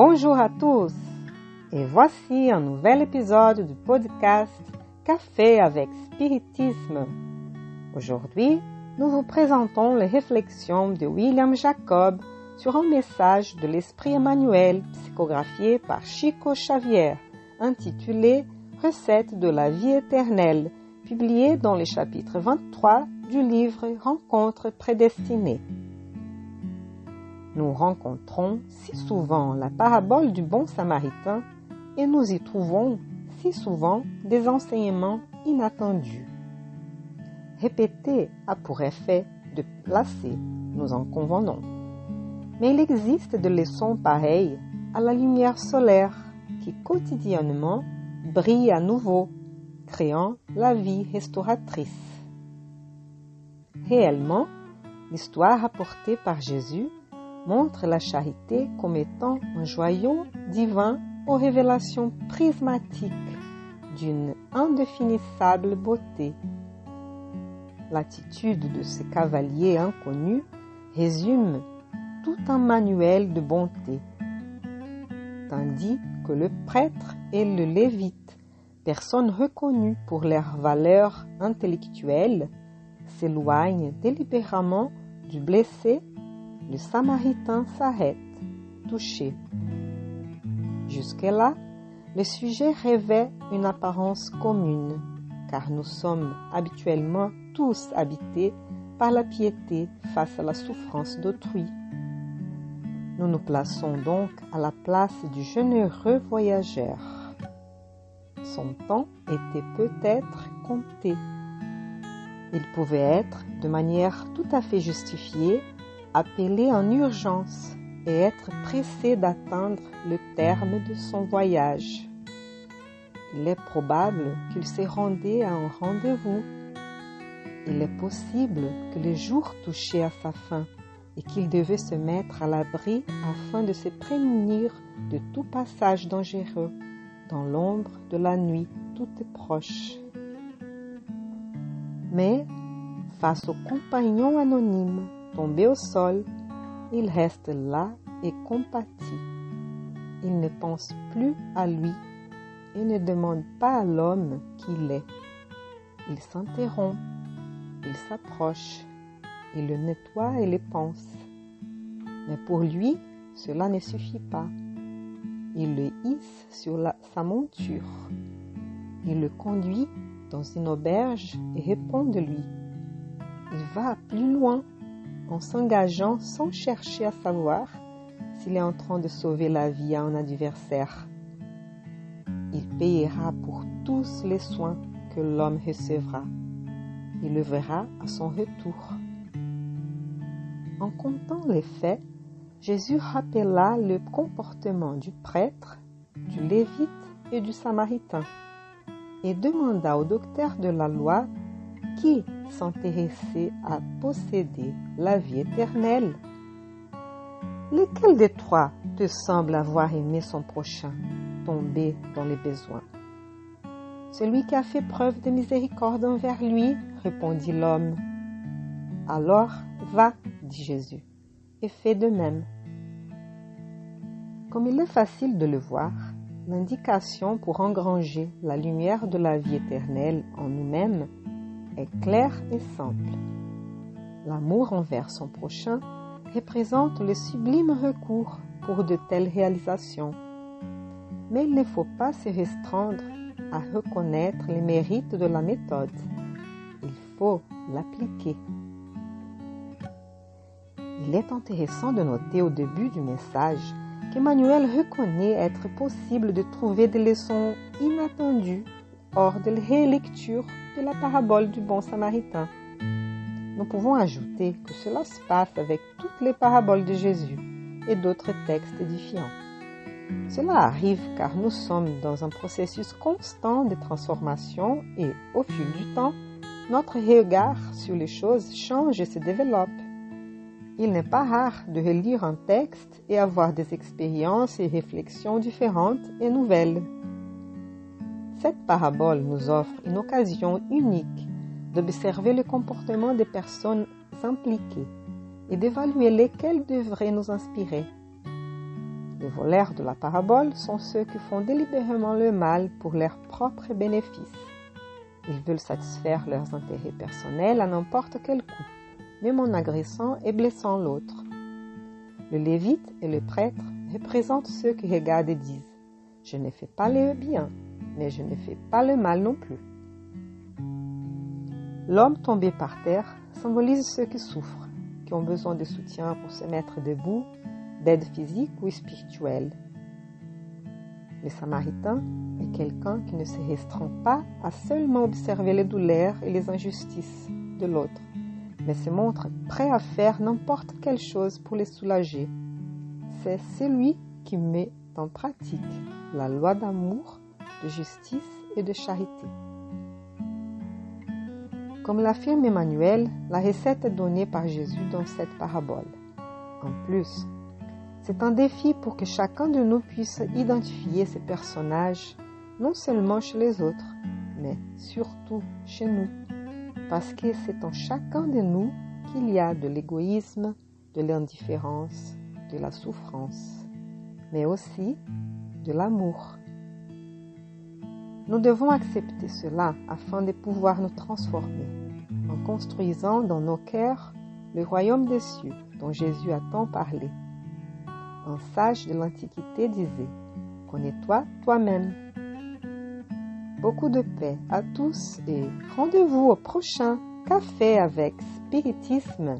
Bonjour à tous et voici un nouvel épisode du podcast Café avec Spiritisme. Aujourd'hui, nous vous présentons les réflexions de William Jacob sur un message de l'Esprit Emmanuel psychographié par Chico Xavier intitulé Recette de la vie éternelle, publié dans le chapitre 23 du livre Rencontres prédestinées nous rencontrons si souvent la parabole du bon samaritain et nous y trouvons si souvent des enseignements inattendus. Répéter a pour effet de placer, nous en convenons. Mais il existe des leçons pareilles à la lumière solaire qui quotidiennement brille à nouveau, créant la vie restauratrice. Réellement, l'histoire apportée par Jésus montre la charité comme étant un joyau divin aux révélations prismatiques d'une indéfinissable beauté. L'attitude de ce cavalier inconnu résume tout un manuel de bonté, tandis que le prêtre et le lévite, personnes reconnues pour leur valeur intellectuelle, s'éloignent délibérément du blessé le Samaritain s'arrête, touché. Jusque-là, le sujet revêt une apparence commune, car nous sommes habituellement tous habités par la piété face à la souffrance d'autrui. Nous nous plaçons donc à la place du généreux voyageur. Son temps était peut-être compté. Il pouvait être, de manière tout à fait justifiée, appelé en urgence et être pressé d'atteindre le terme de son voyage. Il est probable qu'il s'est rendu à un rendez-vous. Il est possible que le jour touchait à sa fin et qu'il devait se mettre à l'abri afin de se prémunir de tout passage dangereux dans l'ombre de la nuit toute proche. Mais, face au compagnon anonyme Tombé au sol, il reste là et compatit. Il ne pense plus à lui et ne demande pas à l'homme qu'il est. Il s'interrompt, il s'approche, il le nettoie et le pense. Mais pour lui, cela ne suffit pas. Il le hisse sur sa monture. Il le conduit dans une auberge et répond de lui. Il va plus loin en s'engageant sans chercher à savoir s'il est en train de sauver la vie à un adversaire. Il payera pour tous les soins que l'homme recevra. Il le verra à son retour. En comptant les faits, Jésus rappela le comportement du prêtre, du lévite et du samaritain et demanda au docteur de la loi qui s'intéressait à posséder la vie éternelle. Lequel des trois te semble avoir aimé son prochain, tombé dans les besoins? Celui qui a fait preuve de miséricorde envers lui, répondit l'homme. Alors va, dit Jésus, et fais de même. Comme il est facile de le voir, l'indication pour engranger la lumière de la vie éternelle en nous-mêmes est clair et simple. L'amour envers son prochain représente le sublime recours pour de telles réalisations. Mais il ne faut pas se restreindre à reconnaître les mérites de la méthode. Il faut l'appliquer. Il est intéressant de noter au début du message qu'Emmanuel reconnaît être possible de trouver des leçons inattendues hors de rélecture de la parabole du bon samaritain. Nous pouvons ajouter que cela se passe avec toutes les paraboles de Jésus et d'autres textes édifiants. Cela arrive car nous sommes dans un processus constant de transformation et, au fil du temps, notre regard sur les choses change et se développe. Il n'est pas rare de relire un texte et avoir des expériences et réflexions différentes et nouvelles. Cette parabole nous offre une occasion unique d'observer le comportement des personnes impliquées et d'évaluer lesquelles devraient nous inspirer. Les voleurs de la parabole sont ceux qui font délibérément le mal pour leur propre bénéfice. Ils veulent satisfaire leurs intérêts personnels à n'importe quel coût, même en agressant et blessant l'autre. Le lévite et le prêtre représentent ceux qui regardent et disent Je ne fais pas le bien, mais je ne fais pas le mal non plus. L'homme tombé par terre symbolise ceux qui souffrent, qui ont besoin de soutien pour se mettre debout, d'aide physique ou spirituelle. Le samaritain est quelqu'un qui ne se restreint pas à seulement observer les douleurs et les injustices de l'autre, mais se montre prêt à faire n'importe quelle chose pour les soulager. C'est celui qui met en pratique la loi d'amour, de justice et de charité. Comme l'affirme Emmanuel, la recette est donnée par Jésus dans cette parabole. En plus, c'est un défi pour que chacun de nous puisse identifier ces personnages, non seulement chez les autres, mais surtout chez nous. Parce que c'est en chacun de nous qu'il y a de l'égoïsme, de l'indifférence, de la souffrance, mais aussi de l'amour. Nous devons accepter cela afin de pouvoir nous transformer en construisant dans nos cœurs le royaume des cieux dont Jésus a tant parlé. Un sage de l'Antiquité disait, Connais-toi toi-même. Beaucoup de paix à tous et rendez-vous au prochain café avec spiritisme.